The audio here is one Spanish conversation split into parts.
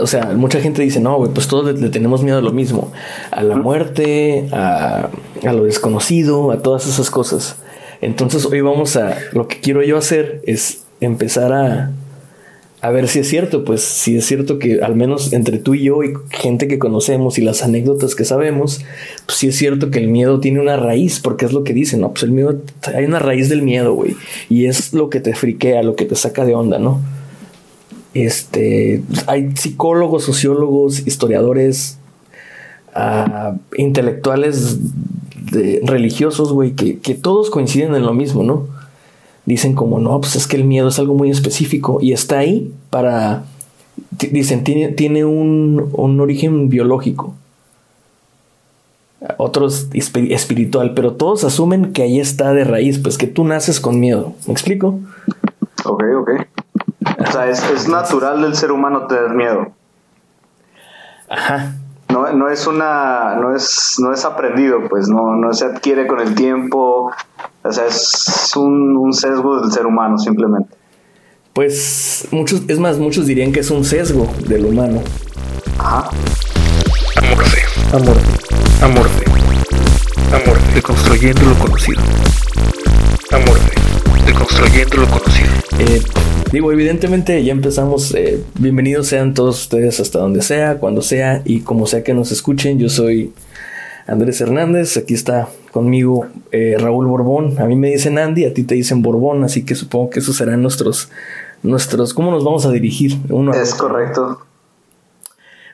O sea, mucha gente dice, no, güey, pues todos le, tenemos miedo a lo mismo, a la muerte, a, a, lo desconocido, a todas esas cosas. Entonces hoy vamos a, lo que quiero yo hacer es empezar a, a ver si es cierto, pues si es cierto que al menos entre tú y yo y gente que conocemos y las anécdotas que sabemos, pues sí es cierto que el miedo tiene una raíz, porque es lo que dicen, ¿no? Pues el miedo, hay una raíz del miedo, güey, y es lo que te friquea, lo que te saca de onda, ¿no? Este, hay psicólogos, sociólogos, historiadores, uh, intelectuales de, religiosos, güey, que, que, todos coinciden en lo mismo, ¿no? Dicen como, no, pues es que el miedo es algo muy específico y está ahí para, dicen, tiene, tiene un, un origen biológico, otros espiritual, pero todos asumen que ahí está de raíz, pues que tú naces con miedo. ¿Me explico? Ok, ok. O sea, es, natural del ser humano tener miedo. Ajá. No, no es una, no es, no es aprendido, pues, no, no se adquiere con el tiempo. O sea, es un, un sesgo del ser humano, simplemente. Pues muchos, es más, muchos dirían que es un sesgo del humano. Ajá. Amorfe. Amorfe. Amorfe. Amorfe. Deconstruyendo lo conocido. Amorfe. Deconstruyendo lo conocido. Eh, digo, evidentemente ya empezamos. Eh, bienvenidos sean todos ustedes hasta donde sea, cuando sea y como sea que nos escuchen. Yo soy Andrés Hernández. Aquí está conmigo eh, Raúl Borbón. A mí me dicen Andy, a ti te dicen Borbón, así que supongo que esos serán nuestros. nuestros ¿Cómo nos vamos a dirigir? Uno es correcto.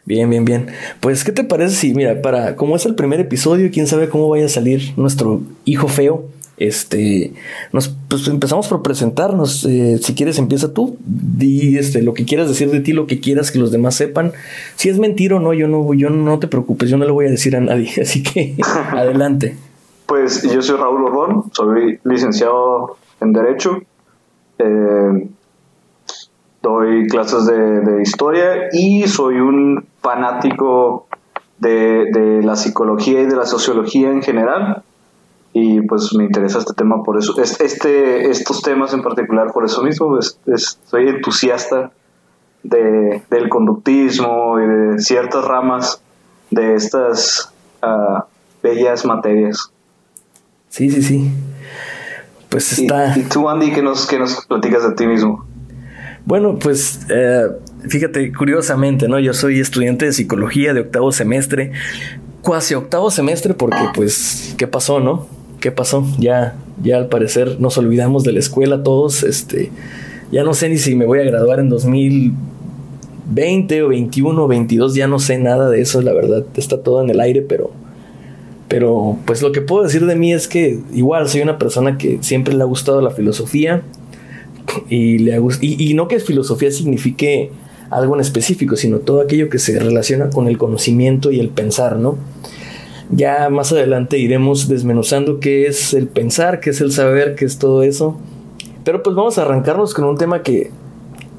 Bien, bien, bien. Pues, ¿qué te parece si, mira, para, como es el primer episodio, quién sabe cómo vaya a salir nuestro hijo feo? Este, nos pues empezamos por presentarnos. Eh, si quieres, empieza tú. Di este, lo que quieras decir de ti, lo que quieras que los demás sepan. Si es mentira o no, yo no, yo no te preocupes, yo no le voy a decir a nadie. Así que adelante. Pues yo soy Raúl Borbón, soy licenciado en Derecho. Eh, doy clases de, de, historia y soy un fanático de, de la psicología y de la sociología en general y pues me interesa este tema por eso, este, estos temas en particular por eso mismo, pues, soy entusiasta de, del conductismo y de ciertas ramas de estas uh, bellas materias. Sí, sí, sí. Pues está... ¿Y, tú, Andy, qué nos, qué nos platicas de ti mismo? Bueno, pues eh, fíjate, curiosamente, ¿no? Yo soy estudiante de psicología de octavo semestre, cuasi octavo semestre porque pues, ¿qué pasó, no? ¿Qué pasó? Ya, ya al parecer nos olvidamos de la escuela todos, este, ya no sé ni si me voy a graduar en 2020 o 21 o 22, ya no sé nada de eso, la verdad, está todo en el aire, pero, pero pues lo que puedo decir de mí es que igual soy una persona que siempre le ha gustado la filosofía y, le ha y, y no que filosofía signifique algo en específico, sino todo aquello que se relaciona con el conocimiento y el pensar, ¿no? Ya más adelante iremos desmenuzando qué es el pensar, qué es el saber, qué es todo eso. Pero pues vamos a arrancarnos con un tema que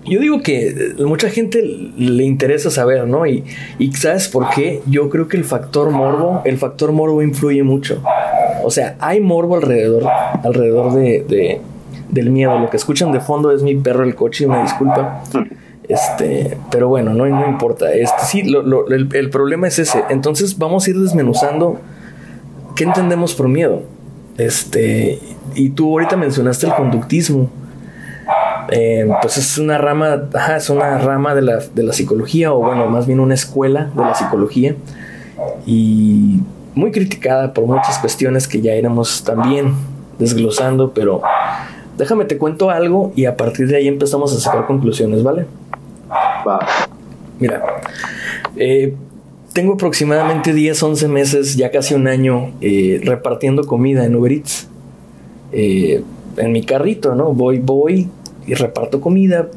yo digo que mucha gente le interesa saber, ¿no? Y, y ¿sabes por qué? Yo creo que el factor morbo, el factor morbo influye mucho. O sea, hay morbo alrededor, alrededor de, de del miedo. Lo que escuchan de fondo es mi perro el coche, me disculpa. Este, pero bueno, no, no importa. Este, sí, lo, lo, el, el, problema es ese. Entonces vamos a ir desmenuzando qué entendemos por miedo. Este, y tú ahorita mencionaste el conductismo. Eh, pues es una rama, ajá, es una rama de la, de la psicología, o bueno, más bien una escuela de la psicología. Y muy criticada por muchas cuestiones que ya iremos también desglosando, pero déjame te cuento algo y a partir de ahí empezamos a sacar conclusiones, ¿vale? Mira, eh, tengo aproximadamente 10, 11 meses, ya casi un año, eh, repartiendo comida en Uber Eats. Eh, en mi carrito, ¿no? Voy, voy y reparto comida,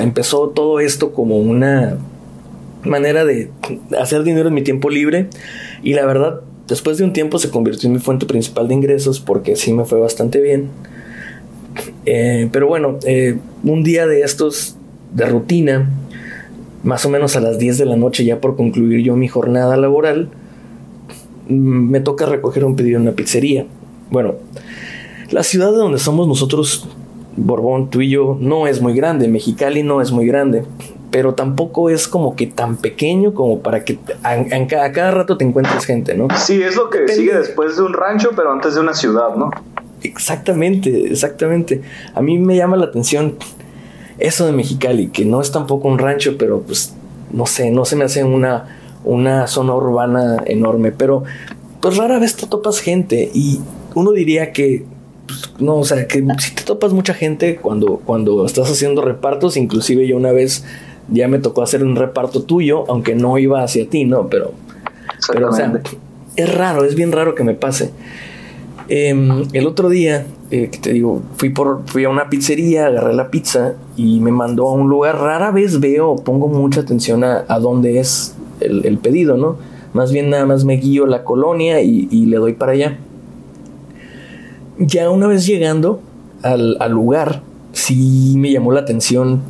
empezó todo esto como una manera de hacer dinero en mi tiempo libre y la verdad después de un tiempo se convirtió en mi fuente principal de ingresos porque sí me fue bastante bien. Pero bueno, un día de estos de rutina, más o menos a las 10 de la noche ya por concluir yo mi jornada laboral, mm, me toca recoger un pedido en una pizzería. Bueno, la ciudad de donde somos nosotros, Borbón, tú y yo, no es muy grande, Mexicali no es muy grande, pero tampoco es como que tan pequeño como para que a, cada rato te encuentres gente, ¿no? Sí, es lo que sigue después de un rancho, pero antes de una ciudad, ¿no? Exactamente, exactamente. A mí me llama la atención eso de Mexicali, que no es tampoco un rancho, pero pues no sé, no se me hace una, una zona urbana enorme, pero pues rara vez te topas gente y uno diría que pues, no, o sea, que si te topas mucha gente cuando, cuando estás haciendo repartos, inclusive yo una vez ya me tocó hacer un reparto tuyo, aunque no iba hacia ti, ¿no? Pero, pero o sea, es raro, es bien raro que me pase. Em, el otro día, eh, te digo, fui, por, fui a una pizzería, agarré la pizza y me mandó a un lugar. Rara vez veo, pongo mucha atención a, dónde es el, pedido, ¿no? Más bien nada más me guío la colonia y, le doy para allá. Ya una vez llegando al, al lugar, sí me llamó la atención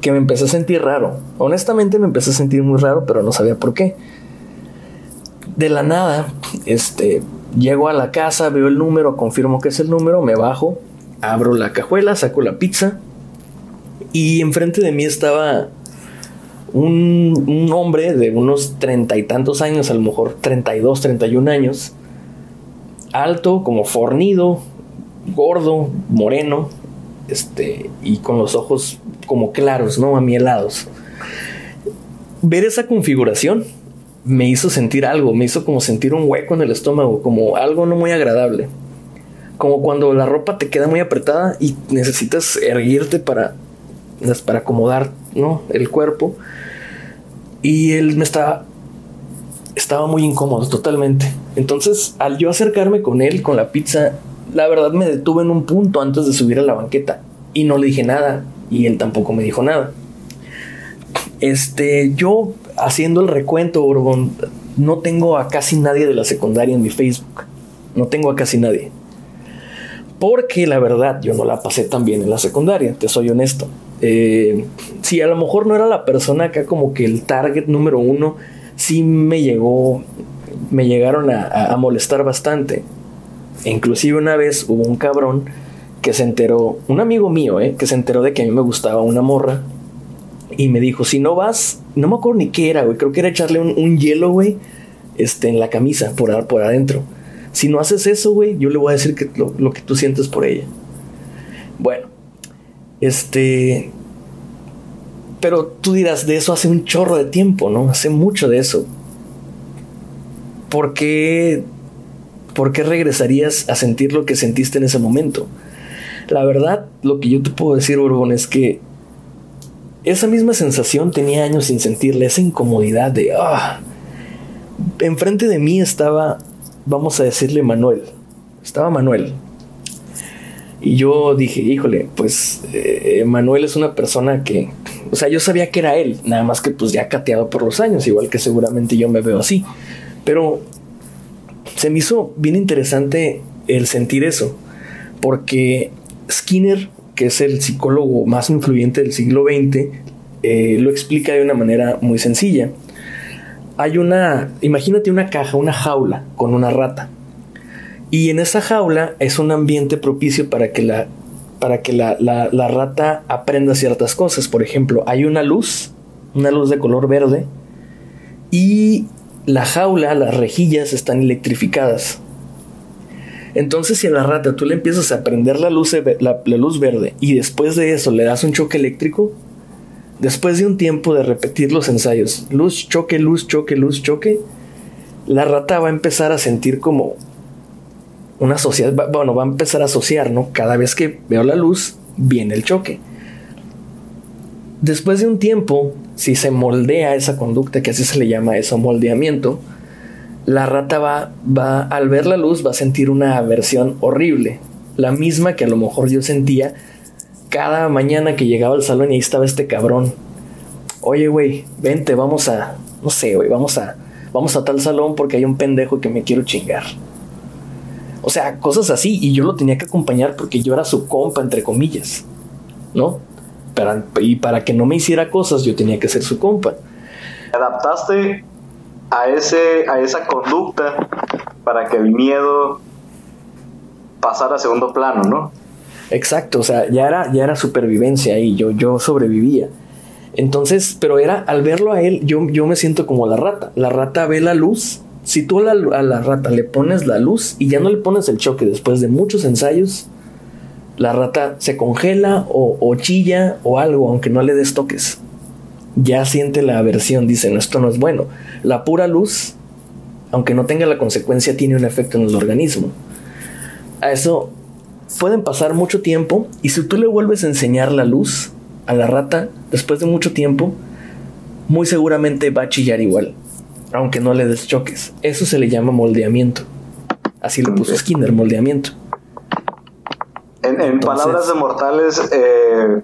que me empecé a sentir raro. Honestamente me empecé a sentir muy raro, pero no sabía por qué. De la nada, este, llego a la casa, veo el número, confirmo que es el número, me bajo, abro la cajuela, saco la pizza y enfrente de mí estaba un, un hombre de unos treinta y tantos años, a lo mejor 32, 31 años, alto, como fornido, gordo, moreno, este, y con los ojos como claros, ¿no? Amielados. Ver esa configuración me hizo sentir algo, me hizo como sentir un hueco en el estómago, como algo no muy agradable. Como cuando la ropa te queda muy apretada y necesitas erguirte para, para acomodar ¿no? el cuerpo. Y él me estaba, estaba muy incómodo, totalmente. Entonces, al yo acercarme con él, con la pizza, la verdad me detuve en un punto antes de subir a la banqueta y no le dije nada y él tampoco me dijo nada. Este, yo haciendo el recuento, no tengo a casi nadie de la secundaria en mi Facebook. No tengo a casi nadie. Porque la verdad, yo no la pasé tan bien en la secundaria, te soy honesto. Eh, si a lo mejor no era la persona acá como que el target número uno, sí me llegó, me llegaron a, molestar bastante. E inclusive una vez hubo un cabrón que se enteró, un amigo mío, eh, que se enteró de que a mí me gustaba una morra y me dijo, si no vas, no me acuerdo ni qué era, güey, creo que era echarle un, hielo, güey, este, en la camisa, por, por adentro. Si no haces eso, güey, yo le voy a decir que lo, lo que tú sientes por ella. Bueno, este... Pero tú dirás, de eso hace un chorro de tiempo, ¿no? Hace mucho de eso. ¿Por qué, ¿Por qué regresarías a sentir lo que sentiste en ese momento? La verdad, lo que yo te puedo decir, Borbón, es que esa misma sensación tenía años sin sentirle, esa incomodidad de, ah, enfrente de mí estaba, vamos a decirle Manuel, estaba Manuel. Y yo dije, híjole, pues eh, Manuel es una persona que, o sea, yo sabía que era él, nada más que pues ya cateado por los años, igual que seguramente yo me veo así. Pero se me hizo bien interesante el sentir eso, porque Skinner que es el psicólogo más influyente del siglo XX, eh, lo explica de una manera muy sencilla. Hay una, imagínate una caja, una jaula con una rata. Y en esa jaula es un ambiente propicio para que la, para que la, la rata aprenda ciertas cosas. Por ejemplo, hay una luz, una luz de color verde, y la jaula, las rejillas están electrificadas. Entonces, si a la rata tú le empiezas a prender la luz, la, luz verde y después de eso le das un choque eléctrico, después de un tiempo de repetir los ensayos, luz, choque, luz, choque, luz, choque, la rata va a empezar a sentir como una sociedad, bueno, va a empezar a asociar, ¿no? Cada vez que veo la luz, viene el choque. Después de un tiempo, si se moldea esa conducta, que así se le llama eso, moldeamiento, la rata va, va, al ver la luz, va a sentir una aversión horrible, la misma que a lo mejor yo sentía cada mañana que llegaba al salón y ahí estaba este cabrón. Oye, güey, vente, vamos a, no sé, güey, vamos a, vamos a tal salón porque hay un pendejo que me quiero chingar. O sea, cosas así. Y yo lo tenía que acompañar porque yo era su compa, entre comillas. ¿No? y para que no me hiciera cosas, yo tenía que ser su compa. Adaptaste a, ese, a esa conducta para que el miedo pasara a segundo plano, ¿no? Exacto, o sea, ya era, ya era supervivencia ahí, yo, yo sobrevivía. Entonces, pero era al verlo a él, yo, yo me siento como la rata. La rata ve la luz. Si tú a la, a la rata le pones la luz y ya no le pones el choque después de muchos ensayos, la rata se congela o, chilla o algo, aunque no le des toques. Ya siente la aversión, dice, no, esto no es bueno. La pura luz, aunque no tenga la consecuencia, tiene un efecto en el organismo. A eso pueden pasar mucho tiempo y si tú le vuelves a enseñar la luz a la rata, después de mucho tiempo, muy seguramente va a chillar igual, aunque no le des choques. Eso se le llama moldeamiento. Así le puso Skinner, moldeamiento. En, palabras de mortales, eh,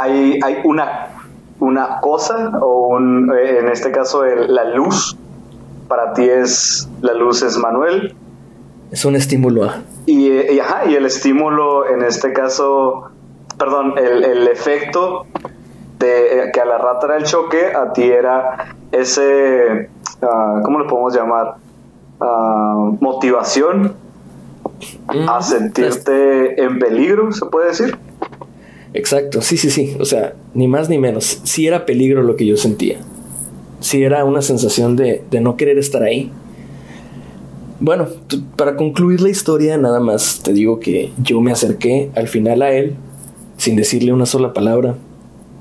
hay, hay una, una cosa, o un, eh, en este caso la luz, para ti es, la luz es Manuel. Es un estímulo. Y, eh, y, ajá, y el estímulo, en este caso, perdón, el, el efecto de que a la rata era el choque, a ti era ese, uh, ¿cómo lo podemos llamar? Uh, motivación a sentirte en peligro, se puede decir. Exacto, sí, sí, sí. O sea, ni más ni menos. Sí era peligro lo que yo sentía. Sí era una sensación de, de no querer estar ahí. Bueno, para concluir la historia, nada más te digo que yo me acerqué al final a él, sin decirle una sola palabra.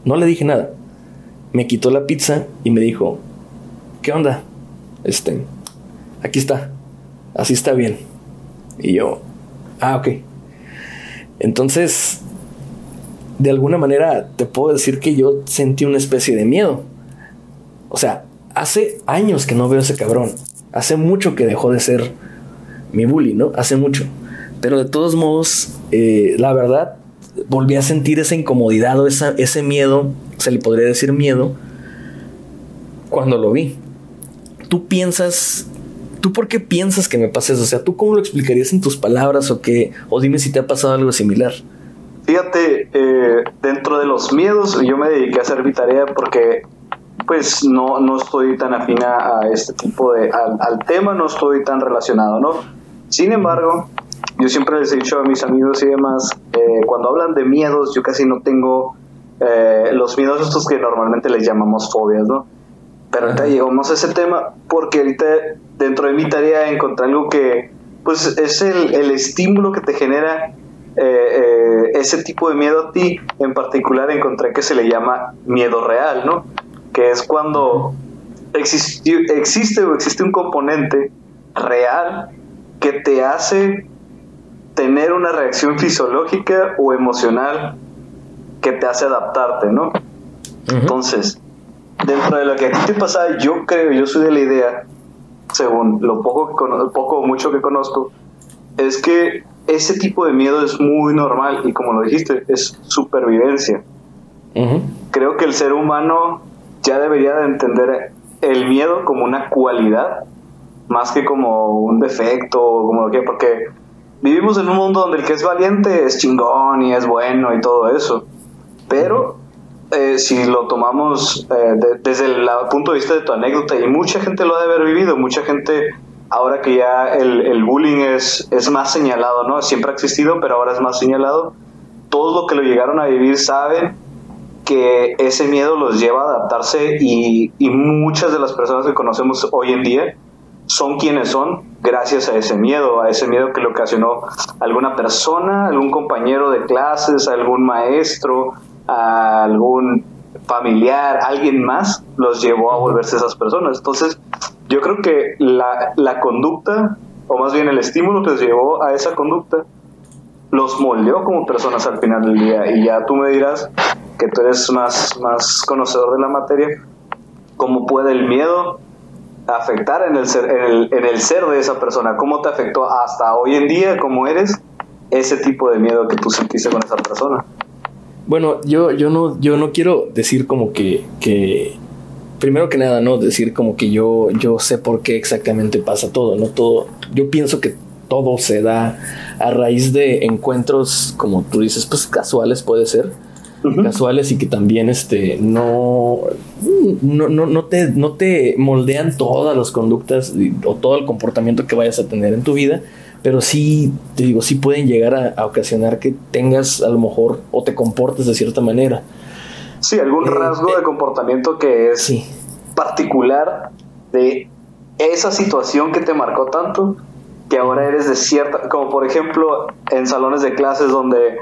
No le dije nada. Me quitó la pizza y me dijo, ¿qué onda? Este, aquí está. Así está bien. Y yo, ah, ok. Entonces, de alguna manera te puedo decir que yo sentí una especie de miedo. O sea, hace años que no veo ese cabrón. Hace mucho que dejó de ser mi bully, ¿no? Hace mucho. Pero de todos modos, eh, la verdad, volví a sentir esa incomodidad o esa, ese miedo, se le podría decir miedo, cuando lo vi. Tú piensas ¿Tú por qué piensas que me pasa eso? O sea, ¿tú cómo lo explicarías en tus palabras o qué? O dime si te ha pasado algo similar. Fíjate, eh, dentro de los miedos yo me dediqué a hacer mi tarea porque pues no, no estoy tan afina a este tipo de, al, tema, no estoy tan relacionado, ¿no? Sin embargo, yo siempre les he dicho a mis amigos y demás, eh, cuando hablan de miedos, yo casi no tengo eh, los miedos estos que normalmente les llamamos fobias, ¿no? Pero ahorita llegamos a ese tema porque ahorita dentro de mi tarea encontré algo que pues es el, el estímulo que te genera eh, eh, ese tipo de miedo a ti. En particular encontré que se le llama miedo real, ¿no? Que es cuando existe o existe un componente real que te hace tener una reacción fisiológica o emocional que te hace adaptarte, ¿no? Entonces, dentro de lo que a ti te pasa, yo creo, yo soy de la idea, según lo poco, poco o mucho que conozco, es que ese tipo de miedo es muy normal y como lo dijiste, es supervivencia. Creo que el ser humano ya debería de entender el miedo como una cualidad más que como un defecto o como lo que porque vivimos en un mundo donde el que es valiente es chingón y es bueno y todo eso. Pero eh, si lo tomamos eh, desde el punto de vista de tu anécdota, y mucha gente lo ha de haber vivido, mucha gente, ahora que ya el, bullying es, es más señalado, ¿no? Siempre ha existido, pero ahora es más señalado, todos los que lo llegaron a vivir saben que ese miedo los lleva a adaptarse y, y muchas de las personas que conocemos hoy en día son quienes son gracias a ese miedo, a ese miedo que le ocasionó alguna persona, algún compañero de clases, algún maestro, a algún familiar, alguien más, los llevó a volverse esas personas. Entonces, yo creo que la, la conducta, o más bien el estímulo que los llevó a esa conducta, los moldeó como personas al final del día. Y ya tú me dirás que tú eres más, más conocedor de la materia, cómo puede el miedo afectar en el, ser, en el, en el ser de esa persona, cómo te afectó hasta hoy en día, cómo eres, ese tipo de miedo que tú sentiste con esa persona. Bueno, yo, yo no, yo no quiero decir como que, que primero que nada, no decir como que yo, yo sé por qué exactamente pasa todo, no todo. Yo pienso que todo se da a raíz de encuentros, como tú dices, pues casuales puede ser, casuales y que también este no, no, no, no, te, no te moldean todas las conductas o todo el comportamiento que vayas a tener en tu vida, pero sí, te digo, sí pueden llegar a, a ocasionar que tengas a lo mejor o te comportes de cierta manera. Sí, algún Eh, rasgo eh, de comportamiento que es Sí. particular de esa situación que te marcó tanto que ahora eres de cierta, como por ejemplo en salones de clases donde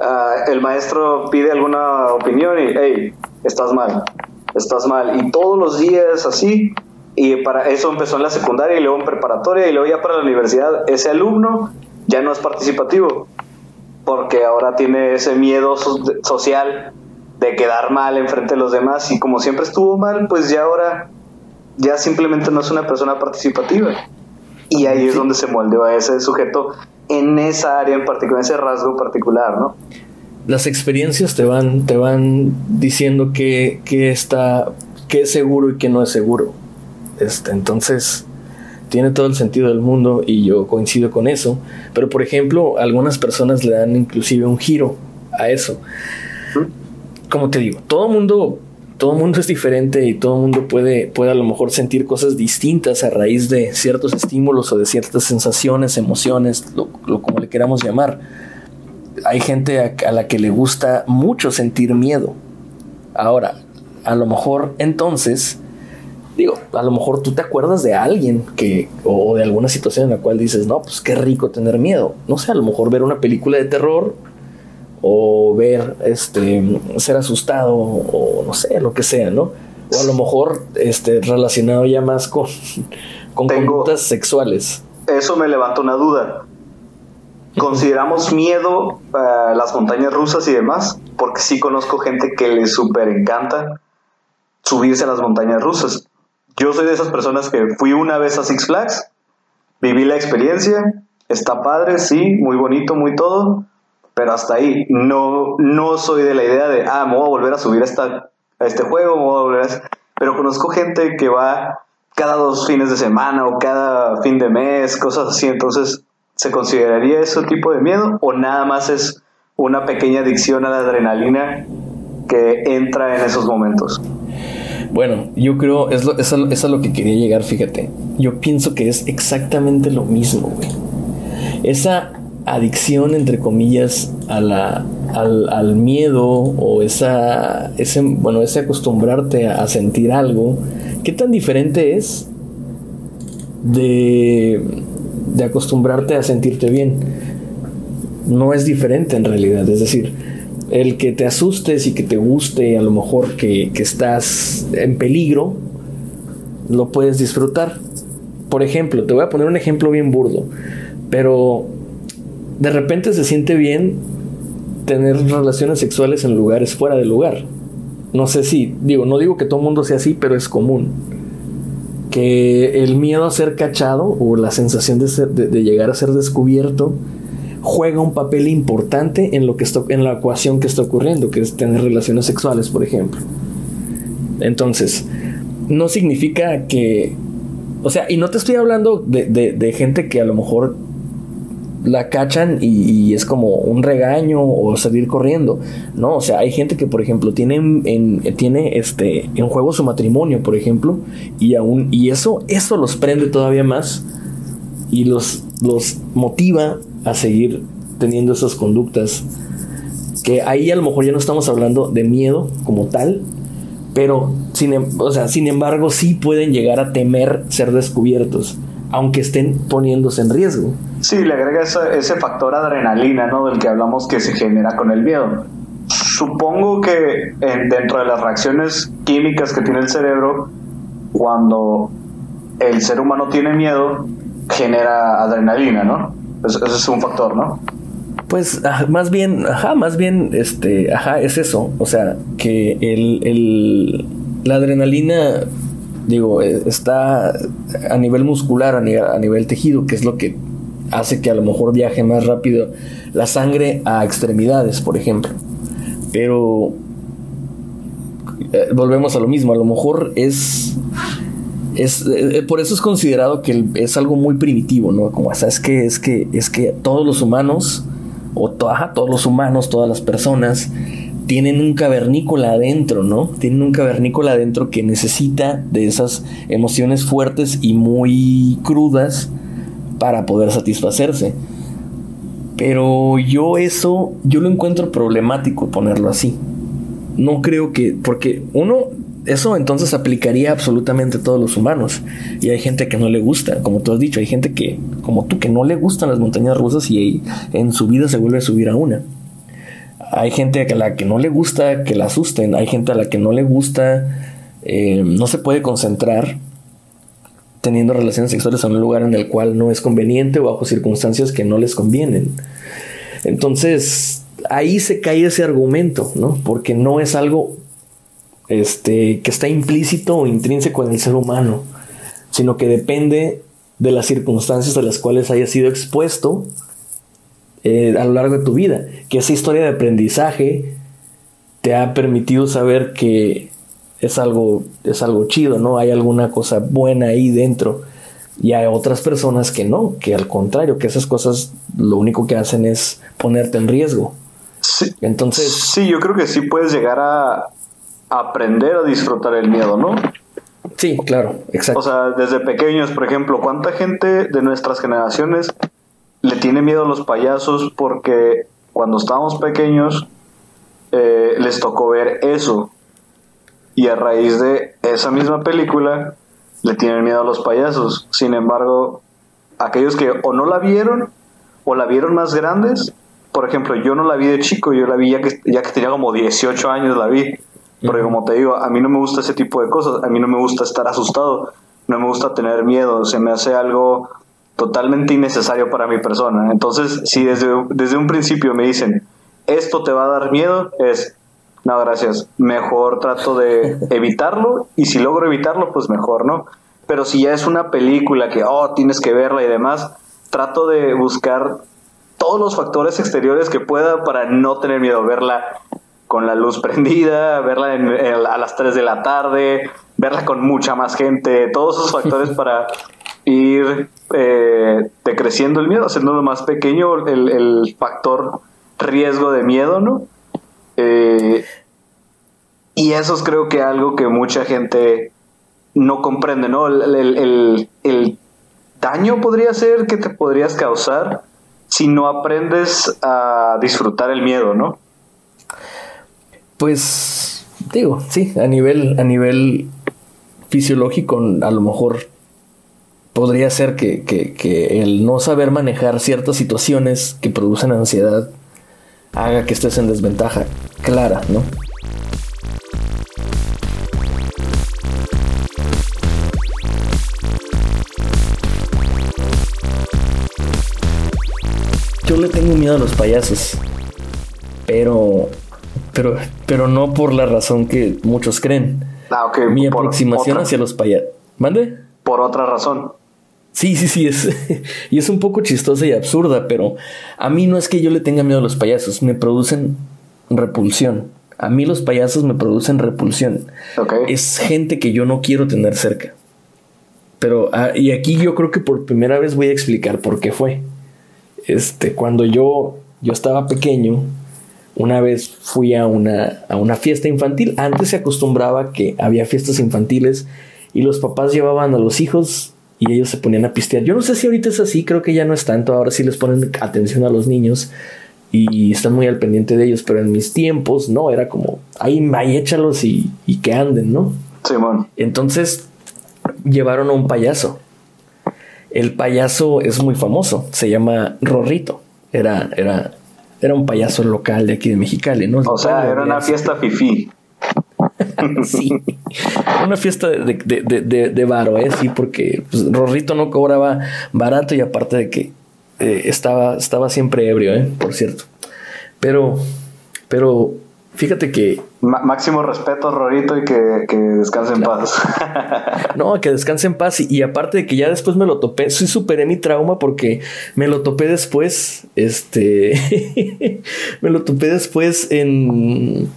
ah, el maestro pide alguna opinión y, hey, estás mal, estás mal, y todos los días así, y para eso empezó en la secundaria y luego en preparatoria y luego ya para la universidad, ese alumno ya no es participativo, porque ahora tiene ese miedo so- social de quedar mal enfrente de los demás y como siempre estuvo mal, pues ya ahora ya simplemente no es una persona participativa. Y ahí es donde se moldeó a ese sujeto en esa área en particular, en ese rasgo particular, ¿no? las experiencias te van, te van diciendo que, que está, que es seguro y que no es seguro. Este, entonces, tiene todo el sentido del mundo y yo coincido con eso. Pero, por ejemplo, algunas personas le dan inclusive un giro a eso. Como te digo, todo mundo, todo mundo es diferente y todo mundo puede, puede a lo mejor sentir cosas distintas a raíz de ciertos estímulos o de ciertas sensaciones, emociones, lo, lo como le queramos llamar hay gente a, a la que le gusta mucho sentir miedo. Ahora, a lo mejor entonces, digo, a lo mejor tú te acuerdas de alguien que, o de alguna situación en la cual dices, no, pues qué rico tener miedo. No sé, a lo mejor ver una película de terror o ver, este, ser asustado o no sé, lo que sea, ¿no? O a lo mejor, este, relacionado ya más con, con Tengo- conductas sexuales. Eso me levanta una duda. ¿Consideramos miedo a las montañas rusas y demás? Porque sí conozco gente que le súper encanta subirse a las montañas rusas. Yo soy de esas personas que fui una vez a Six Flags, viví la experiencia, está padre, sí, muy bonito, muy todo, pero hasta ahí. No, no soy de la idea de, ah, me voy a volver a subir a, esta, a este juego, me voy a volver a... Pero conozco gente que va cada dos fines de semana o cada fin de mes, cosas así. Entonces, ¿se consideraría ese tipo de miedo o nada más es una pequeña adicción a la adrenalina que entra en esos momentos? Bueno, yo creo, es, lo, es, a, es a lo que quería llegar, fíjate. Yo pienso que es exactamente lo mismo, güey. Esa adicción, entre comillas, a la, al, al miedo o esa, ese, bueno, ese acostumbrarte a, sentir algo, ¿qué tan diferente es de, de acostumbrarte a sentirte bien? No es diferente en realidad, es decir, el que te asustes y que te guste, a lo mejor que, que estás en peligro, lo puedes disfrutar. Por ejemplo, te voy a poner un ejemplo bien burdo, pero de repente se siente bien tener relaciones sexuales en lugares fuera de lugar. No sé si, digo, no digo que todo el mundo sea así, pero es común. Que el miedo a ser cachado o la sensación de, ser- de- llegar a ser descubierto juega un papel importante en lo que está, en la ecuación que está ocurriendo, que es tener relaciones sexuales, por ejemplo. Entonces, no significa que, o sea, y no te estoy hablando de- de gente que a lo mejor la cachan y, es como un regaño o salir corriendo. No, o sea, hay gente que, por ejemplo, tiene en, en- tiene este en juego su matrimonio, por ejemplo, y aún y eso eso los prende todavía más y los los motiva a seguir teniendo esas conductas que ahí a lo mejor ya no estamos hablando de miedo como tal, pero sin, em- o sea, sin embargo sí pueden llegar a temer ser descubiertos, aunque estén poniéndose en riesgo. Sí, le agrega ese, ese factor adrenalina, ¿no? Del que hablamos que se genera con el miedo. Supongo que en- dentro de las reacciones químicas que tiene el cerebro, cuando el ser humano tiene miedo, genera adrenalina, ¿no? Es- ese es un factor, ¿no? Pues ajá, más bien, ajá, más bien, este, ajá, es eso. O sea, que el, el- la adrenalina, digo, eh, está a nivel muscular, a nivel, tejido, que es lo que hace que a lo mejor viaje más rápido la sangre a extremidades, por ejemplo. Pero eh, volvemos a lo mismo, a lo mejor es es eh, por eso es considerado que es algo muy primitivo, ¿no? Como o sea, es que es que es que todos los humanos o todos los humanos, todas las personas tienen un cavernícola adentro, ¿no? Tienen un cavernícola adentro que necesita de esas emociones fuertes y muy crudas para poder satisfacerse. Pero yo eso, yo lo encuentro problemático ponerlo así. No creo que, porque uno, eso entonces aplicaría absolutamente a todos los humanos. Y hay gente que no le gusta, como tú has dicho, hay gente que, como tú, que no le gustan las montañas rusas y en su vida se vuelve a subir a una. Hay gente a la que no le gusta que la asusten, hay gente a la que no le gusta, eh, no se puede concentrar teniendo relaciones sexuales en un lugar en el cual no es conveniente o bajo circunstancias que no les convienen. Entonces, ahí se cae ese argumento, ¿no? Porque no es algo este, que está implícito o intrínseco en el ser humano, sino que depende de las circunstancias a las cuales haya sido expuesto eh, a lo largo de tu vida. Que esa historia de aprendizaje te ha permitido saber que es algo, es algo chido, ¿no? Hay alguna cosa buena ahí dentro. Y hay otras personas que no, que al contrario, que esas cosas lo único que hacen es ponerte en riesgo. Sí. Entonces. Sí, yo creo que sí puedes llegar a aprender a disfrutar el miedo, ¿no? Sí, claro, exacto. O sea, desde pequeños, por ejemplo, ¿cuánta gente de nuestras generaciones le tiene miedo a los payasos porque cuando estábamos pequeños eh, les tocó ver eso? Y a raíz de esa misma película le tienen miedo a los payasos. Sin embargo, aquellos que o no la vieron o la vieron más grandes, por ejemplo, yo no la vi de chico, yo la vi ya que, ya que tenía como 18 años, la vi. Porque como te digo, a mí no me gusta ese tipo de cosas, a mí no me gusta estar asustado, no me gusta tener miedo, se me hace algo totalmente innecesario para mi persona. Entonces, si desde, desde un principio me dicen, esto te va a dar miedo, es, no, gracias, mejor trato de evitarlo y si logro evitarlo, pues mejor, ¿no? Pero si ya es una película que, oh, tienes que verla y demás, trato de buscar todos los factores exteriores que pueda para no tener miedo, verla con la luz prendida, verla a las 3 de la tarde, verla con mucha más gente, todos esos factores para ir eh, decreciendo el miedo, haciéndolo más pequeño el, factor riesgo de miedo, ¿no? Eh, y eso es creo que algo que mucha gente no comprende, ¿no? El, el, daño podría ser que te podrías causar si no aprendes a disfrutar el miedo, ¿no? Pues digo, sí, a nivel, a nivel fisiológico, a lo mejor podría ser que, que, el no saber manejar ciertas situaciones que producen ansiedad haga que estés en desventaja clara, ¿no? Yo le tengo miedo a los payasos, pero, pero, pero no por la razón que muchos creen. Ah, Mi aproximación hacia los payasos. ¿Mande? Por otra razón. Sí, sí, sí, es, y es un poco chistosa y absurda, pero a mí no es que yo le tenga miedo a los payasos, me producen repulsión. A mí los payasos me producen repulsión. Es gente que yo no quiero tener cerca. Pero, ah, y aquí yo creo que por primera vez voy a explicar por qué fue. Este, cuando yo, yo estaba pequeño, una vez fui a una, a una fiesta infantil. Antes se acostumbraba que había fiestas infantiles y los papás llevaban a los hijos y ellos se ponían a pistear. Yo no sé si ahorita es así, creo que ya no es tanto, ahora sí les ponen atención a los niños y están muy al pendiente de ellos, pero en mis tiempos, no, era como, ahí, ahí échalos y, y que anden, ¿no? Sí. Entonces llevaron a un payaso. El payaso es muy famoso, se llama Rorrito. Era, era, era un payaso local de aquí de Mexicali, ¿no? O sea, era una fiesta fifí. sí. Una fiesta de, de, de, de varo, ¿eh? Sí, porque pues, Rorrito no cobraba barato y aparte de que eh, estaba, estaba siempre ebrio, ¿eh? Por cierto. Pero, pero Fíjate que. máximo respeto, Rorito, y que, que descanse en paz. no, que descanse en paz. Y, aparte de que ya después me lo topé, sí superé mi trauma porque me lo topé después. Este. me lo topé después en.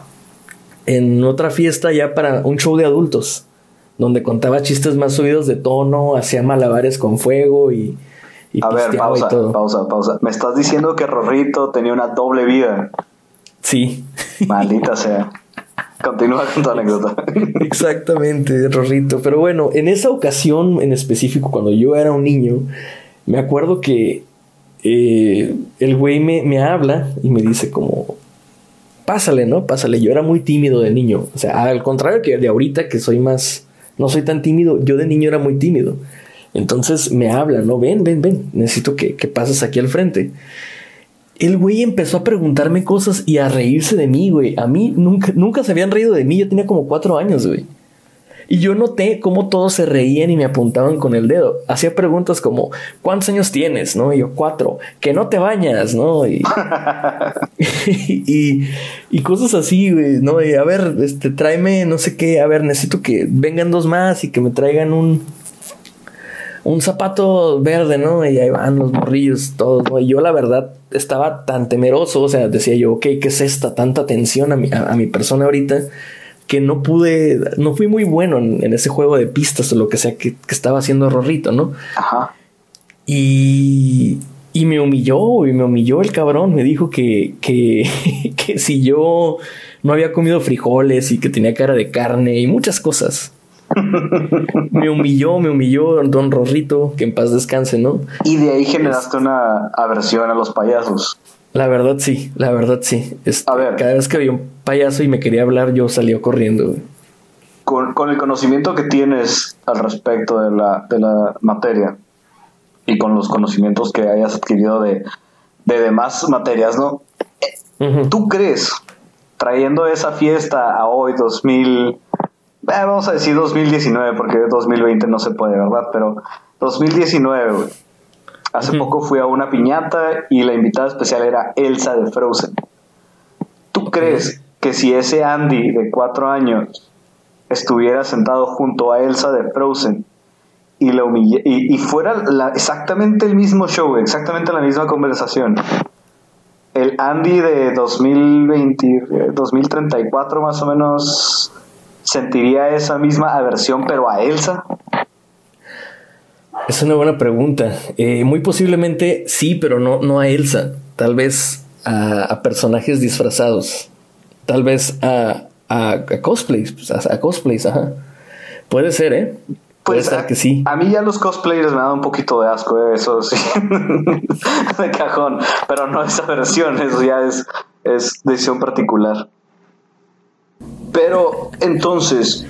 En otra fiesta ya para un show de adultos. Donde contaba chistes más subidos de tono, hacía malabares con fuego y. y A ver, pausa, pausa, pausa. Me estás diciendo que Rorrito tenía una doble vida. Sí. Maldita sea. Continúa con tu anécdota. Exactamente, Rorrito. Pero bueno, en esa ocasión en específico, cuando yo era un niño, me acuerdo que eh, el güey me, me, habla y me dice como, pásale, ¿no? Pásale. Yo era muy tímido de niño. O sea, al contrario que de ahorita que soy más, no soy tan tímido, yo de niño era muy tímido. Entonces me habla, ¿no? Ven, ven, ven, necesito que, que pases aquí al frente el güey empezó a preguntarme cosas y a reírse de mí, güey. A mí nunca, nunca se habían reído de mí. Yo tenía como cuatro años, güey. Y yo noté cómo todos se reían y me apuntaban con el dedo. Hacía preguntas como, ¿cuántos años tienes? ¿No? Y yo, cuatro. Que no te bañas, ¿no? Y, y, cosas así, güey, ¿no? Y a ver, este, tráeme, no sé qué, a ver, necesito que vengan dos más y que me traigan un, un zapato verde, ¿no? Y ahí van los morrillos todos, ¿no? Y yo la verdad estaba tan temeroso, o sea, decía yo, ok, ¿qué es esta tanta tensión a mi, a, mi persona ahorita? Que no pude, no fui muy bueno en, ese juego de pistas o lo que sea que, estaba haciendo Rorrito, ¿no? Ajá. Y, y me humilló, y me humilló el cabrón, me dijo que, que, que si yo no había comido frijoles y que tenía cara de carne y muchas cosas me humilló, me humilló Don Rorrito, que en paz descanse, ¿no? Y de ahí generaste una aversión a los payasos. La verdad sí, la verdad sí. a ver, cada vez que había un payaso y me quería hablar, yo salía corriendo. Con, el conocimiento que tienes al respecto de la, de la materia y con los conocimientos que hayas adquirido de, de demás materias, ¿no? ¿Tú crees, trayendo esa fiesta a hoy, 2000, eh, vamos a decir 2019, porque 2020 no se puede, ¿verdad? Pero 2019, güey. Hace poco fui a una piñata y la invitada especial era Elsa de Frozen. ¿Tú crees que si ese Andy de cuatro años estuviera sentado junto a Elsa de Frozen y, le y, fuera exactamente el mismo show, exactamente la misma conversación, el Andy de 2020, 2034 más o menos sentiría esa misma aversión, pero a Elsa? Es una buena pregunta. Eh, muy posiblemente sí, pero no, no a Elsa. Tal vez a, personajes disfrazados. Tal vez a, a, cosplays. Pues, a, cosplays, ajá. Puede ser, ¿eh? Puede pues ser que sí. A mí ya los cosplayers me dan un poquito de asco, ¿eh? eso sí. de cajón. Pero no esa versión, eso ya es, es decisión particular. Pero entonces,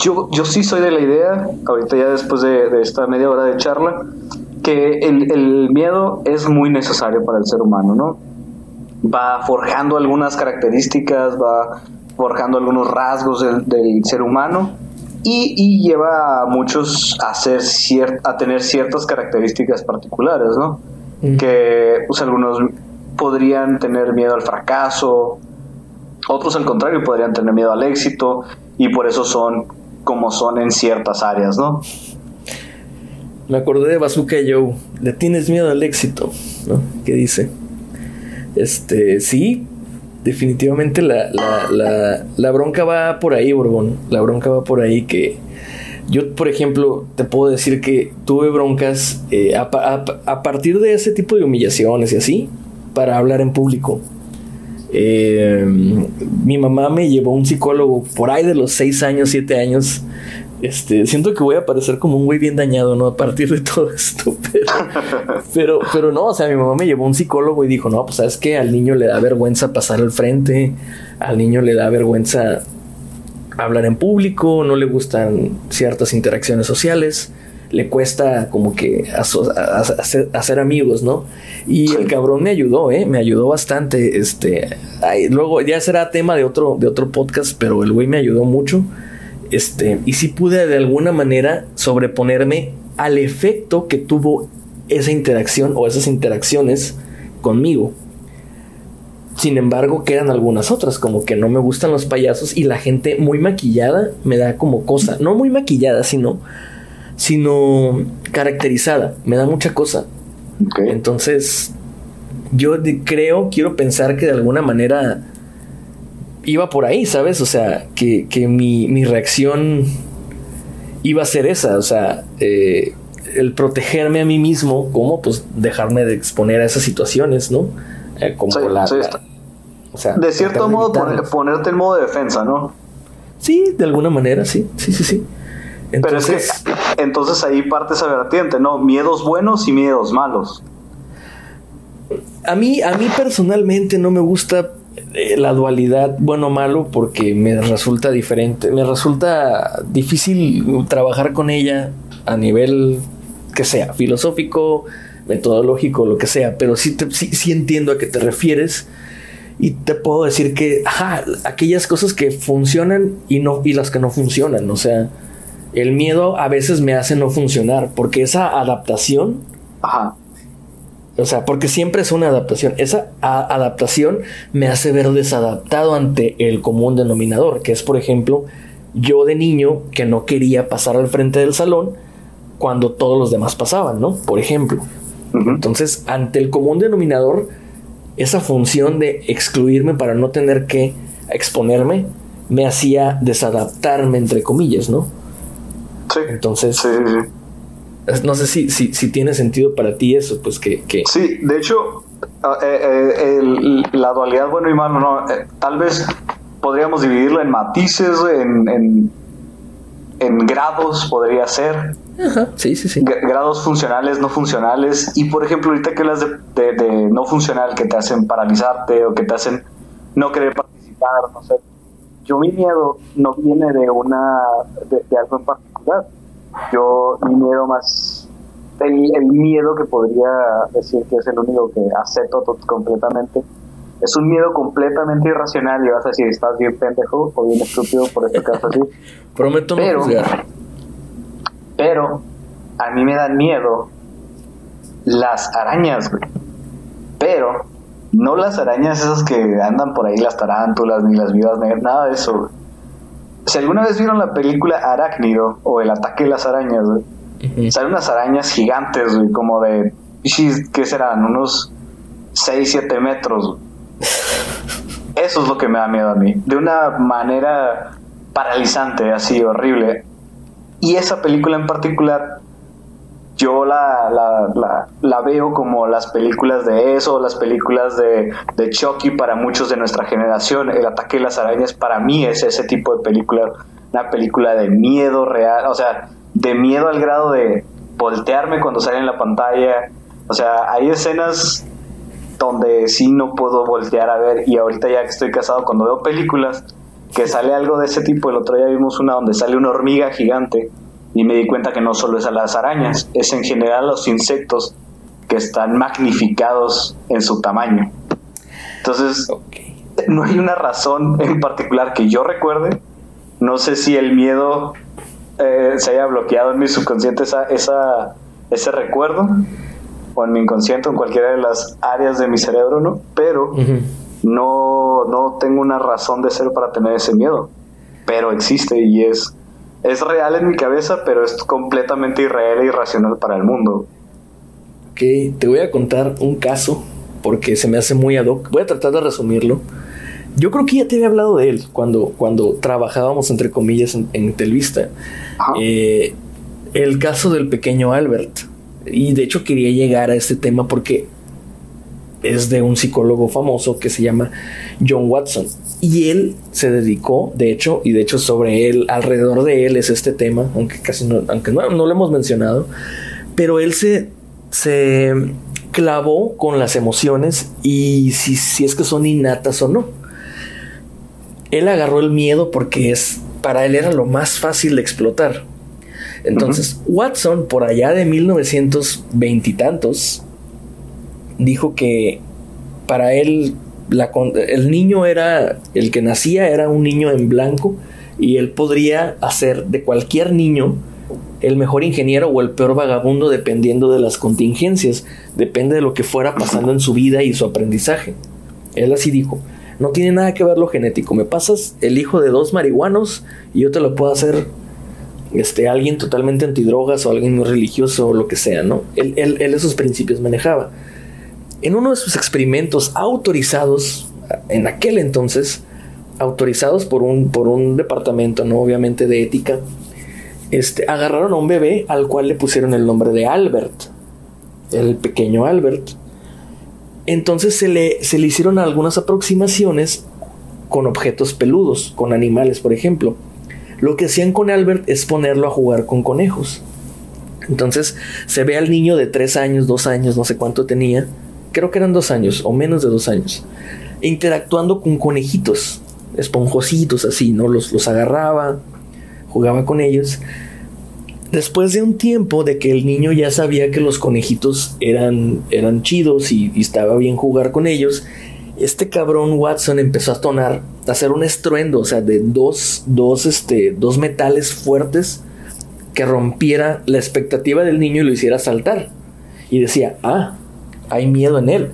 yo, yo sí soy de la idea, ahorita ya después de, esta media hora de charla, que el, miedo es muy necesario para el ser humano, ¿no? Va forjando algunas características, va forjando algunos rasgos del, ser humano y, lleva a muchos a, tener ciertas características particulares, ¿no? Que pues, algunos podrían tener miedo al fracaso, otros, al contrario, podrían tener miedo al éxito y por eso son como son en ciertas áreas, ¿no? Me acordé de Bazooka Joe. Le tienes miedo al éxito, ¿no? ¿Qué dice? Este, sí, definitivamente la, la, la, bronca va por ahí, Borbón. La bronca va por ahí que yo, por ejemplo, te puedo decir que tuve broncas eh, a, partir de ese tipo de humillaciones y así para hablar en público. Eh, mi mamá me llevó a un psicólogo por ahí de los 6 años, 7 años. Este, siento que voy a parecer como un güey bien dañado, ¿no? A partir de todo esto. Pero, pero, no, o sea, mi mamá me llevó a un psicólogo y dijo, no, pues sabes que al niño le da vergüenza pasar al frente, al niño le da vergüenza hablar en público, no le gustan ciertas interacciones sociales le cuesta como que hacer, amigos, ¿no? Y el cabrón me ayudó, ¿eh? Me ayudó bastante. Este, luego ya será tema de otro, de otro podcast, pero el güey me ayudó mucho. Este, y sí pude de alguna manera sobreponerme al efecto que tuvo esa interacción o esas interacciones conmigo. sin embargo, quedan algunas otras, como que no me gustan los payasos y la gente muy maquillada me da como cosa. No muy maquillada, sino, sino caracterizada. Me da mucha cosa. Entonces, yo creo, quiero pensar que de alguna manera iba por ahí, ¿sabes? O sea, que, que mi, mi reacción iba a ser esa, o sea, eh, el protegerme a mí mismo, como pues dejarme de exponer a esas situaciones, ¿no? Eh, como Sí, la, sí, la- está. o sea, De cierto modo, poner- ponerte en modo de defensa, ¿no? Sí, de alguna manera, sí, sí, sí, sí. Pero es Entonces, que entonces ahí parte esa vertiente, ¿no? Miedos buenos y miedos malos. A mí, a mí personalmente no me gusta eh, la dualidad bueno-malo porque me resulta diferente, me resulta difícil trabajar con ella a nivel que sea, filosófico, metodológico, lo que sea, pero sí, te- sí, sí entiendo a qué te refieres y te puedo decir que, ajá, aquellas cosas que funcionan y, no, y las que no funcionan, o sea, el miedo a veces me hace no funcionar porque esa adaptación Ajá. o sea, porque siempre es una adaptación. Esa adaptación me hace ver desadaptado ante el común denominador, que es, por ejemplo, yo de niño que no quería pasar al frente del salón cuando todos los demás pasaban, ¿no? Por ejemplo. Entonces, ante el común denominador, esa función de excluirme para no tener que exponerme me hacía desadaptarme, entre comillas, ¿no? Sí. Entonces, Sí, sí, sí. no sé si, si, si tiene sentido para ti eso, pues que... que Sí, de hecho, ah, eh, eh, el- la dualidad bueno y malo, no, eh, tal vez podríamos dividirlo en matices, en, en, en grados, podría ser, Ajá, sí, sí, sí. Grados funcionales, no funcionales, y por ejemplo, ahorita que hablas de, de- de no funcional, que te hacen paralizarte o que te hacen no querer participar, no sé. Yo mi miedo no viene de una de, de algo en particular. Yo mi miedo más el, el miedo que podría decir que es el único que acepto to- completamente es un miedo completamente irracional y vas a decir estás bien pendejo o bien estúpido por esto que vas a decir Prometo no Pero- juzgar. pero a mí me dan miedo las arañas, güey. Pero no las arañas esas que andan por ahí, las tarántulas, ni las vidas negras, nada de eso, güey. Si alguna vez vieron la película Arácnido o El ataque de las arañas, güey, salen unas arañas gigantes, güey, como de, ¿qué serán? Unos 6, 7 metros. güey. Eso es lo que me da miedo a mí. De una manera paralizante, así horrible. Y esa película en particular, yo la, la, la, la veo como las películas de eso, las películas de, de Chucky para muchos de nuestra generación. El ataque de las arañas para mí es ese tipo de película, una película de miedo real, o sea, de miedo al grado de voltearme cuando sale en la pantalla. O sea, hay escenas donde sí no puedo voltear a ver y ahorita ya que estoy casado, cuando veo películas que sale algo de ese tipo, el otro día vimos una donde sale una hormiga gigante y me di cuenta que no solo es a las arañas, es en general los insectos que están magnificados en su tamaño. Entonces, no hay una razón en particular que yo recuerde. No sé si el miedo eh, se haya bloqueado en mi subconsciente esa, esa, ese recuerdo, o en mi inconsciente, o en cualquiera de las áreas de mi cerebro, ¿no? Pero no, no tengo una razón de ser para tener ese miedo. Pero existe y es, es real en mi cabeza, pero es completamente irreal e irracional para el mundo. Ok, te voy a contar un caso porque se me hace muy ad hoc. Voy a tratar de resumirlo. Yo creo que ya te había hablado de él cuando, cuando trabajábamos, entre comillas, en, en Telvista. Eh, el caso del pequeño Albert. Y de hecho quería llegar a este tema porque es de un psicólogo famoso que se llama John Watson. Y él se dedicó, de hecho, y de hecho sobre él, alrededor de él es este tema, aunque casi no, aunque no, no lo hemos mencionado, pero él se, se clavó con las emociones y si, si es que son innatas o no. Él agarró el miedo porque es, para él era lo más fácil de explotar. Entonces, Watson, por allá de 1920 y tantos, dijo que para él el niño era, el que nacía era un niño en blanco y él podría hacer de cualquier niño el mejor ingeniero o el peor vagabundo dependiendo de las contingencias, depende de lo que fuera pasando en su vida y su aprendizaje. Él así dijo, no tiene nada que ver lo genético, me pasas el hijo de dos marihuanos y yo te lo puedo hacer este, alguien totalmente antidrogas o alguien muy religioso o lo que sea, ¿no? Él, él, él esos principios manejaba. En uno de sus experimentos autorizados, en aquel entonces, autorizados por un, por un departamento, ¿no? Obviamente de ética, este, agarraron a un bebé al cual le pusieron el nombre de Albert, el pequeño Albert. Entonces se le, se le hicieron algunas aproximaciones con objetos peludos, con animales, por ejemplo. Lo que hacían con Albert es ponerlo a jugar con conejos. Entonces se ve al niño de tres años, dos años, no sé cuánto tenía, creo que eran dos años o menos de dos años, interactuando con conejitos, esponjositos así, ¿no? Los, los agarraba, jugaba con ellos. Después de un tiempo de que el niño ya sabía que los conejitos eran, eran chidos y, estaba bien jugar con ellos, este cabrón Watson empezó a tonar, a hacer un estruendo, o sea, de dos, dos, este, dos metales fuertes que rompiera la expectativa del niño y lo hiciera saltar. Y decía, ah, hay miedo en él,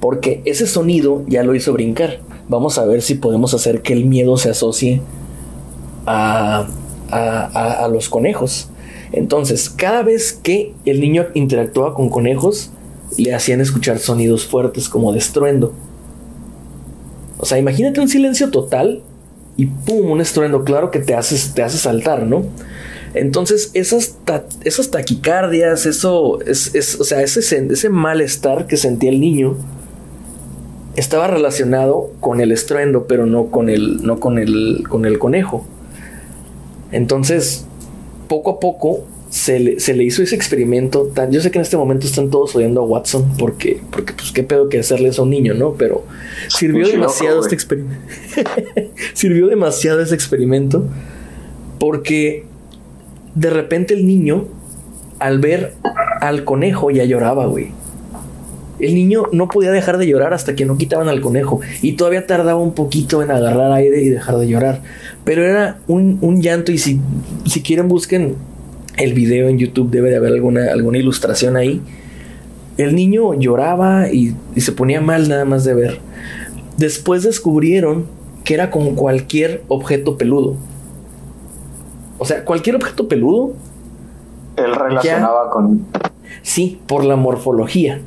porque ese sonido ya lo hizo brincar. Vamos a ver si podemos hacer que el miedo se asocie a, a, los conejos. Entonces, cada vez que el niño interactuaba con conejos, le hacían escuchar sonidos fuertes como de estruendo. O sea, imagínate un silencio total y pum, un estruendo, claro que te hace, te hace saltar, ¿no? Entonces, esas, ta esas taquicardias, eso, es, es, o sea, ese, ese malestar que sentía el niño estaba relacionado con el estruendo, pero no con el, no con el, con el conejo. Entonces, poco a poco se le, se le, hizo ese experimento tan. Yo sé que en este momento están todos oyendo a Watson porque, porque pues qué pedo que hacerle eso a un niño, ¿no? Pero sirvió Muy demasiado loco, este experimento. sirvió demasiado ese experimento porque de repente el niño, al ver al conejo, ya lloraba, güey. El niño no podía dejar de llorar hasta que no quitaban al conejo. Y todavía tardaba un poquito en agarrar aire y dejar de llorar. Pero era un, un llanto. Y si, si quieren, busquen el video en YouTube. Debe de haber alguna, alguna ilustración ahí. El niño lloraba y, y se ponía mal nada más de ver. Después descubrieron que era con cualquier objeto peludo. O sea, cualquier objeto peludo. Él relacionaba ya, con. Sí, por la morfología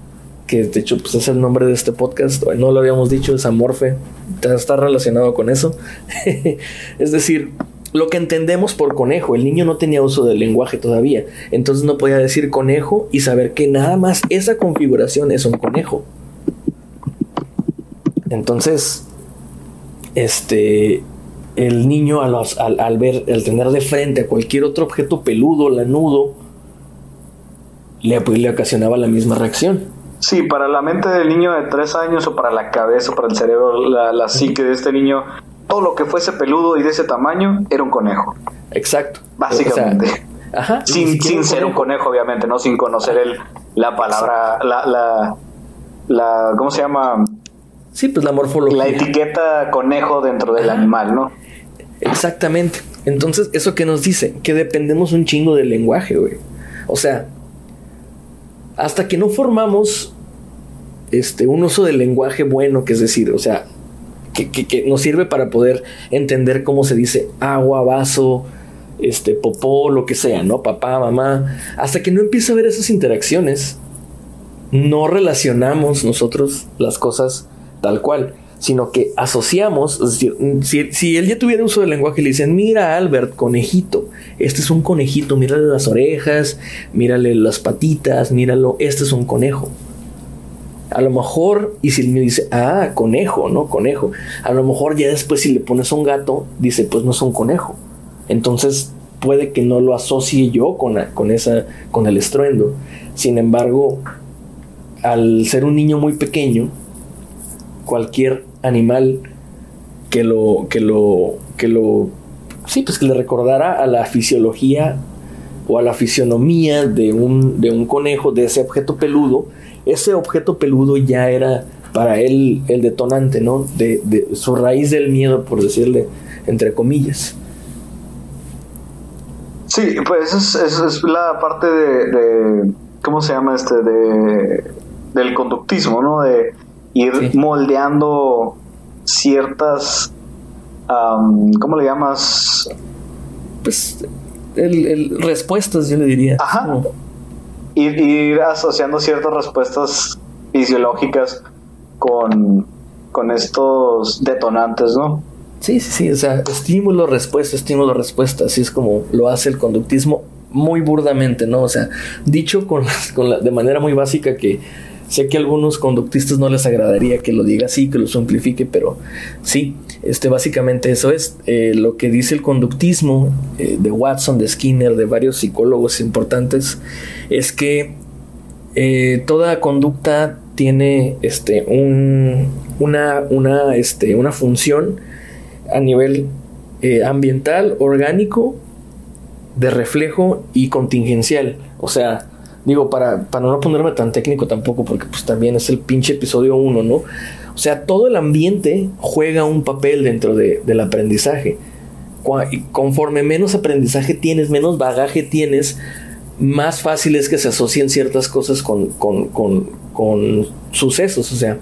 que de hecho pues es el nombre de este podcast, no lo habíamos dicho, es amorfe, está relacionado con eso. es decir, lo que entendemos por conejo, el niño no tenía uso del lenguaje todavía, entonces no podía decir conejo y saber que nada más esa configuración es un conejo. Entonces, este, el niño al, al, al ver, al tener de frente a cualquier otro objeto peludo, lanudo, le, pues, le ocasionaba la misma reacción. Sí, para la mente del niño de tres años o para la cabeza o para el cerebro, la, la psique de este niño, todo lo que fuese peludo y de ese tamaño era un conejo. Exacto. Básicamente. O sea, ajá, sin sin un ser un conejo, obviamente, ¿no? Sin conocer el, la palabra, la, la, la, ¿cómo se llama? Sí, pues la morfología. La etiqueta conejo dentro del animal, ¿no? Exactamente. Entonces, ¿eso que nos dice? Que dependemos un chingo del lenguaje, güey. O sea, hasta que no formamos este, un uso del lenguaje bueno, que es decir, o sea, que, que, que, nos sirve para poder entender cómo se dice agua, vaso, este, popó, lo que sea, ¿no? Papá, mamá. Hasta que no empieza a haber esas interacciones, no relacionamos nosotros las cosas tal cual, sino que asociamos, si, él ya tuviera uso del lenguaje le dicen, mira Albert, conejito, este es un conejito, mírale las orejas, mírale las patitas, míralo, este es un conejo. A lo mejor, y si me dice, ah, conejo, ¿no? Conejo. A lo mejor ya después si le pones un gato, dice, pues no es un conejo. Entonces puede que no lo asocie yo con, con, esa, con el estruendo. Sin embargo, al ser un niño muy pequeño, cualquier animal que lo, que lo, que lo, sí, pues que le recordara a la fisiología o a la fisionomía de un, de un conejo, de ese objeto peludo, ese objeto peludo ya era para él el detonante, ¿no? De, de su raíz del miedo, por decirle, entre comillas. Sí, pues es, es, la parte de, de, ¿cómo se llama este? De, del conductismo, ¿no? De ir Sí. moldeando ciertas, ¿cómo le llamas? Pues el, el- respuestas, yo le diría. Ajá. Como- Ir, ir asociando ciertas respuestas fisiológicas con, con estos detonantes, ¿no? Sí, sí, sí, o sea, estímulo, respuesta, estímulo, respuesta, así es como lo hace el conductismo muy burdamente, ¿no? O sea, dicho con, con la, de manera muy básica que sé que a algunos conductistas no les agradaría que lo diga así, que lo simplifique, pero sí, este, básicamente eso es eh, lo que dice el conductismo eh, de Watson, de Skinner, de varios psicólogos importantes, es que eh, toda conducta tiene este, un, una, una, este, una función a nivel ambiental, orgánico, de reflejo y contingencial. O sea, digo, para, para no ponerme tan técnico tampoco, porque pues también es el pinche episodio 1, ¿no? O sea, todo el ambiente juega un papel dentro de- del aprendizaje. Y Conforme menos aprendizaje tienes, menos bagaje tienes, más fácil es que se asocien ciertas cosas con, con, con, con sucesos. O sea,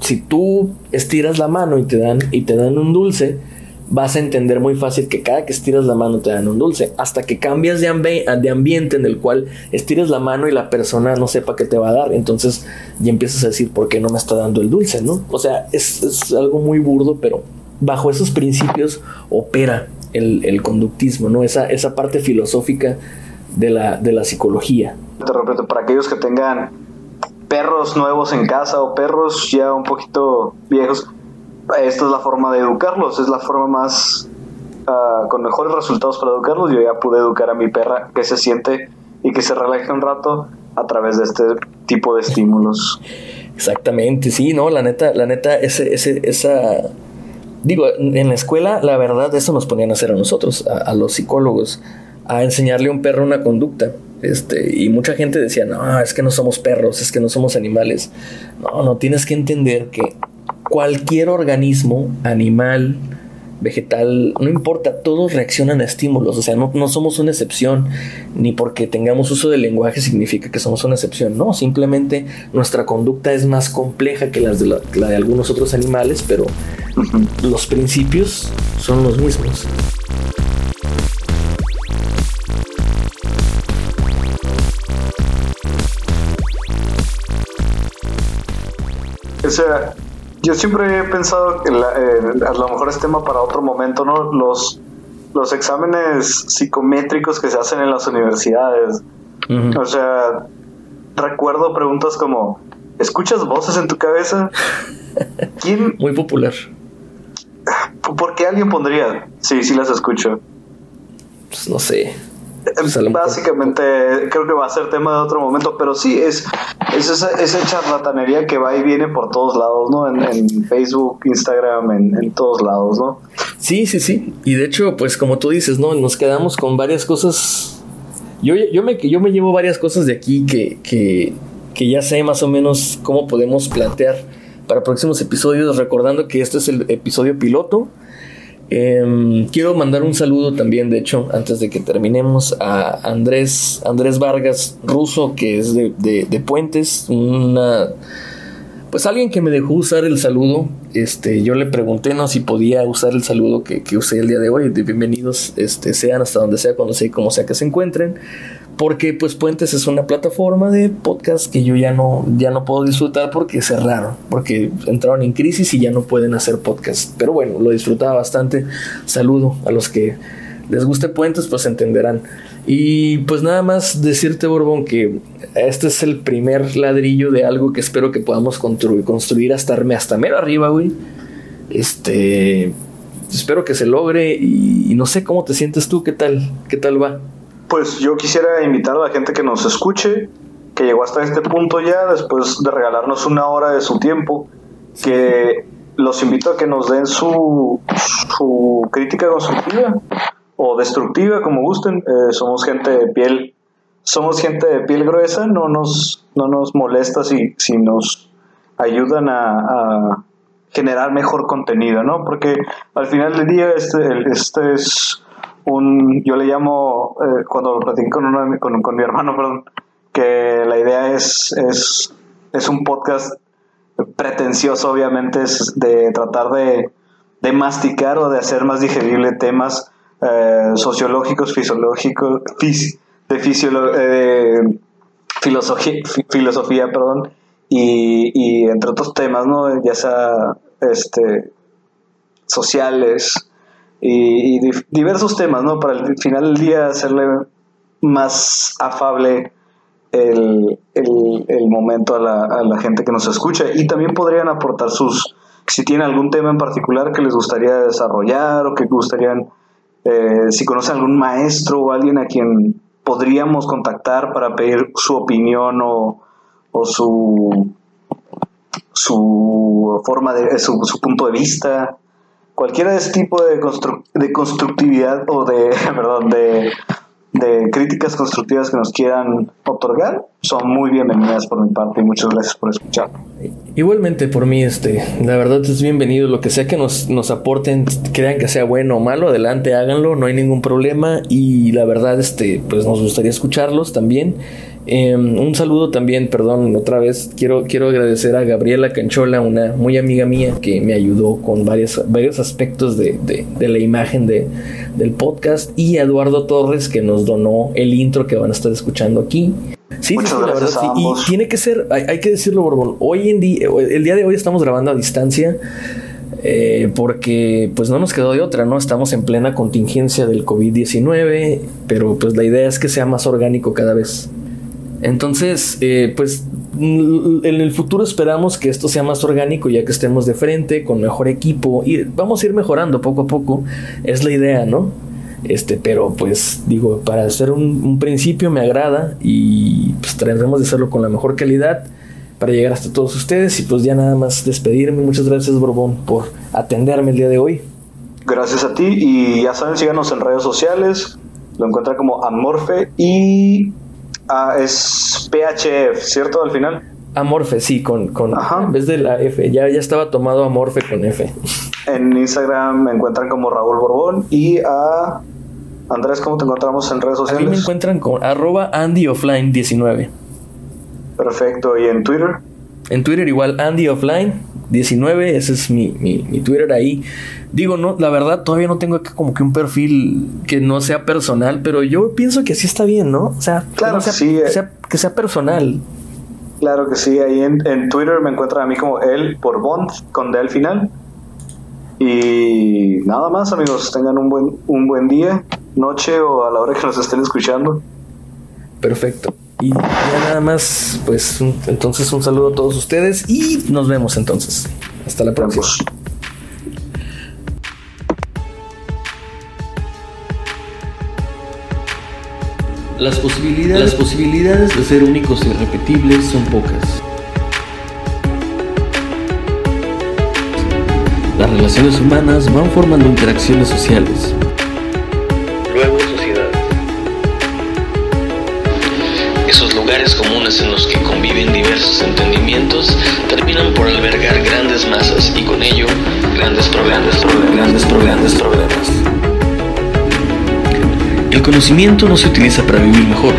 si tú estiras la mano y te dan, y te dan un dulce, vas a entender muy fácil que cada que estiras la mano te dan un dulce. Hasta que cambias de, de ambiente en el cual estires la mano y la persona no sepa qué te va a dar. Entonces ya empiezas a decir, ¿por qué no me está dando el dulce? ¿no? O sea, es, es algo muy burdo, pero bajo esos principios opera el, el conductismo, ¿no? Esa, esa parte filosófica de la, de la psicología. Te repito, para aquellos que tengan perros nuevos en casa o perros ya un poquito viejos, esta es la forma de educarlos, es la forma más ah, con mejores resultados para educarlos. Yo ya pude educar a mi perra que se siente y que se relaje un rato a través de este tipo de estímulos. Exactamente, sí, no, la neta, la neta, ese, ese, esa, digo, en la escuela, la verdad, eso nos ponían a hacer a nosotros, a, a los psicólogos, a enseñarle a un perro una conducta, este, y mucha gente decía, no, es que no somos perros, es que no somos animales, no, no, tienes que entender que cualquier organismo, animal, vegetal, no importa, todos reaccionan a estímulos, o sea, no, no somos una excepción, ni porque tengamos uso del lenguaje significa que somos una excepción, no, simplemente nuestra conducta es más compleja que las de la, la de algunos otros animales, pero los principios son los mismos. O sea, yo siempre he pensado que la- eh, a lo mejor es tema para otro momento, ¿no? Los, los exámenes psicométricos que se hacen en las universidades. O sea, recuerdo preguntas como, ¿escuchas voces en tu cabeza? ¿Quién, Muy popular. ¿Por qué alguien pondría? Sí, sí las escucho. Pues no sé. Mejor- Básicamente, creo que va a ser tema de otro momento, pero sí, es, es esa, esa charlatanería que va y viene por todos lados, ¿no? En, en Facebook, Instagram, en, en todos lados, ¿no? Sí, sí, sí. Y de hecho, pues como tú dices, ¿no? Nos quedamos con varias cosas. Yo, yo, me, yo me llevo varias cosas de aquí que, que, que ya sé más o menos cómo podemos plantear para próximos episodios, recordando que este es el episodio piloto. Em, quiero mandar un saludo también, de hecho, antes de que terminemos, a Andrés, Andrés Vargas Russo, que es de, de- Puentes, una pues alguien que me dejó usar el saludo, este, yo le pregunté no si podía usar el saludo que, que usé el día de hoy, bienvenidos, este, sean hasta donde sea, cuando sea y como sea que se encuentren, porque pues Puentes es una plataforma de podcast que yo ya no, ya no puedo disfrutar porque cerraron, porque entraron en crisis y ya no pueden hacer podcast, pero bueno, lo disfrutaba bastante, saludo a los que les guste Puentes, pues entenderán. Y pues nada más decirte, Borbón, que este es el primer ladrillo de algo que espero que podamos construir, construir hasta, hasta mero arriba, güey. Este. Espero que se logre y, y no sé cómo te sientes tú, qué tal, qué tal va. Pues yo quisiera invitar a la gente que nos escuche, que llegó hasta este punto ya, después de regalarnos una hora de su tiempo, que los invito a que nos den su, su crítica constructiva o destructiva, como gusten. Eh, somos gente de piel, somos gente de piel gruesa, no nos, no nos molesta si, si nos ayudan a, a generar mejor contenido, ¿no? Porque al final del día este, este es un, yo le llamo, eh, cuando lo platiqué con, uno mi- con, con mi hermano, perdón, que la idea es, es, es un podcast pretencioso, obviamente, es de tratar de, de masticar o de hacer más digerible temas eh, sociológicos, fisiológicos, fis- de, fisiolo- eh, filosofía, fi- filosofía, perdón, y, y entre otros temas, ¿no? Ya sea este, sociales y, y diversos temas, ¿no? Para el final del día hacerle más afable el, el- el momento a la, a la gente que nos escucha y también podrían aportar sus, si tienen algún tema en particular que les gustaría desarrollar o que gustarían, eh, si conocen algún maestro o alguien a quien podríamos contactar para pedir su opinión o, o su, su forma de, su, su punto de vista, cualquiera de ese tipo de, constru- de constructividad o de, perdón, de, de críticas constructivas que nos quieran otorgar son muy bienvenidas por mi parte y muchas gracias por escuchar. Igualmente por mí, este, la verdad es bienvenido. Lo que sea que nos, nos aporten, crean que sea bueno o malo, adelante, háganlo, no hay ningún problema. Y la verdad, este, pues nos gustaría escucharlos también. Eh, un saludo también, perdón, otra vez quiero, quiero agradecer a Gabriela Canchola, una muy amiga mía que me ayudó con varios, varios aspectos de, de- de la imagen de, del podcast, y a Eduardo Torres que nos donó el intro que van a estar escuchando aquí. Sí, sí, Muchas sí, la verdad, sí. Y tiene que ser, hay, hay que decirlo, Borbón. Hoy en día, el día de hoy estamos grabando a distancia. eh, porque pues no nos quedó de otra, ¿no? Estamos en plena contingencia del COVID-19, pero pues la idea es que sea más orgánico cada vez. Entonces, eh, pues mm, en el futuro esperamos que esto sea más orgánico ya que estemos de frente, con mejor equipo y vamos a ir mejorando poco a poco. Es la idea, ¿no? Este, pero pues digo, para hacer un, principio me agrada y pues trataremos de hacerlo con la mejor calidad para llegar hasta todos ustedes y pues ya nada más despedirme. Muchas gracias Borbón por atenderme el día de hoy. Gracias a ti y ya saben, síganos en redes sociales, lo encuentran como Amorfe y ah, es PHF, ¿cierto? Al final. Amorfe, sí, con, con Ajá. en vez de la F, ya, ya estaba tomado Amorfe con F. En Instagram me encuentran como Raúl Borbón y a Andrés, ¿cómo te encontramos en redes Aquí me sociales? encuentran con arroba AndyOffline19. Perfecto, y en Twitter. En Twitter igual AndyOffline19, ese es mi, mi, mi Twitter ahí. Digo, no, la verdad todavía no tengo como que un perfil que no sea personal, pero yo pienso que sí está bien, ¿no? O sea, que Claro, no sea, sí, eh. que sea, que sea personal. Claro que sí, ahí en, en Twitter me encuentran a mí como el por Bond con D al final. Y nada más, amigos, tengan un buen, un buen día, noche o a la hora que nos estén escuchando. Perfecto. Y ya nada más, pues un- entonces un saludo a todos ustedes y nos vemos entonces. Hasta la próxima. Las posibilidades, las posibilidades de ser únicos e irrepetibles son pocas. Las relaciones humanas van formando interacciones sociales. Terminan por albergar grandes masas y con ello grandes problemas, grandes problemas, problemas. El conocimiento no se utiliza para vivir mejor,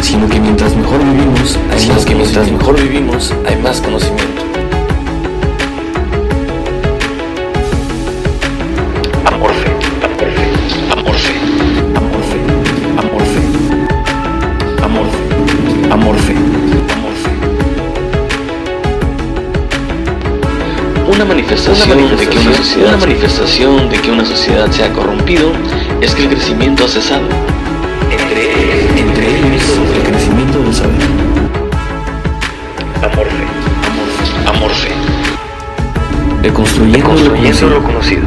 sino que mientras mejor vivimos, hay más que mientras mejor vivimos, hay más conocimiento. Una manifestación, Una de que una manifestación- sociedad, una manifestación de que una sociedad se ha corrompido es que el crecimiento ha cesado. Entre Entre ellos, el crecimiento del saber. Amorfe. Amorfe, Deconstruyendo lo Construyendo conocido. lo conocido.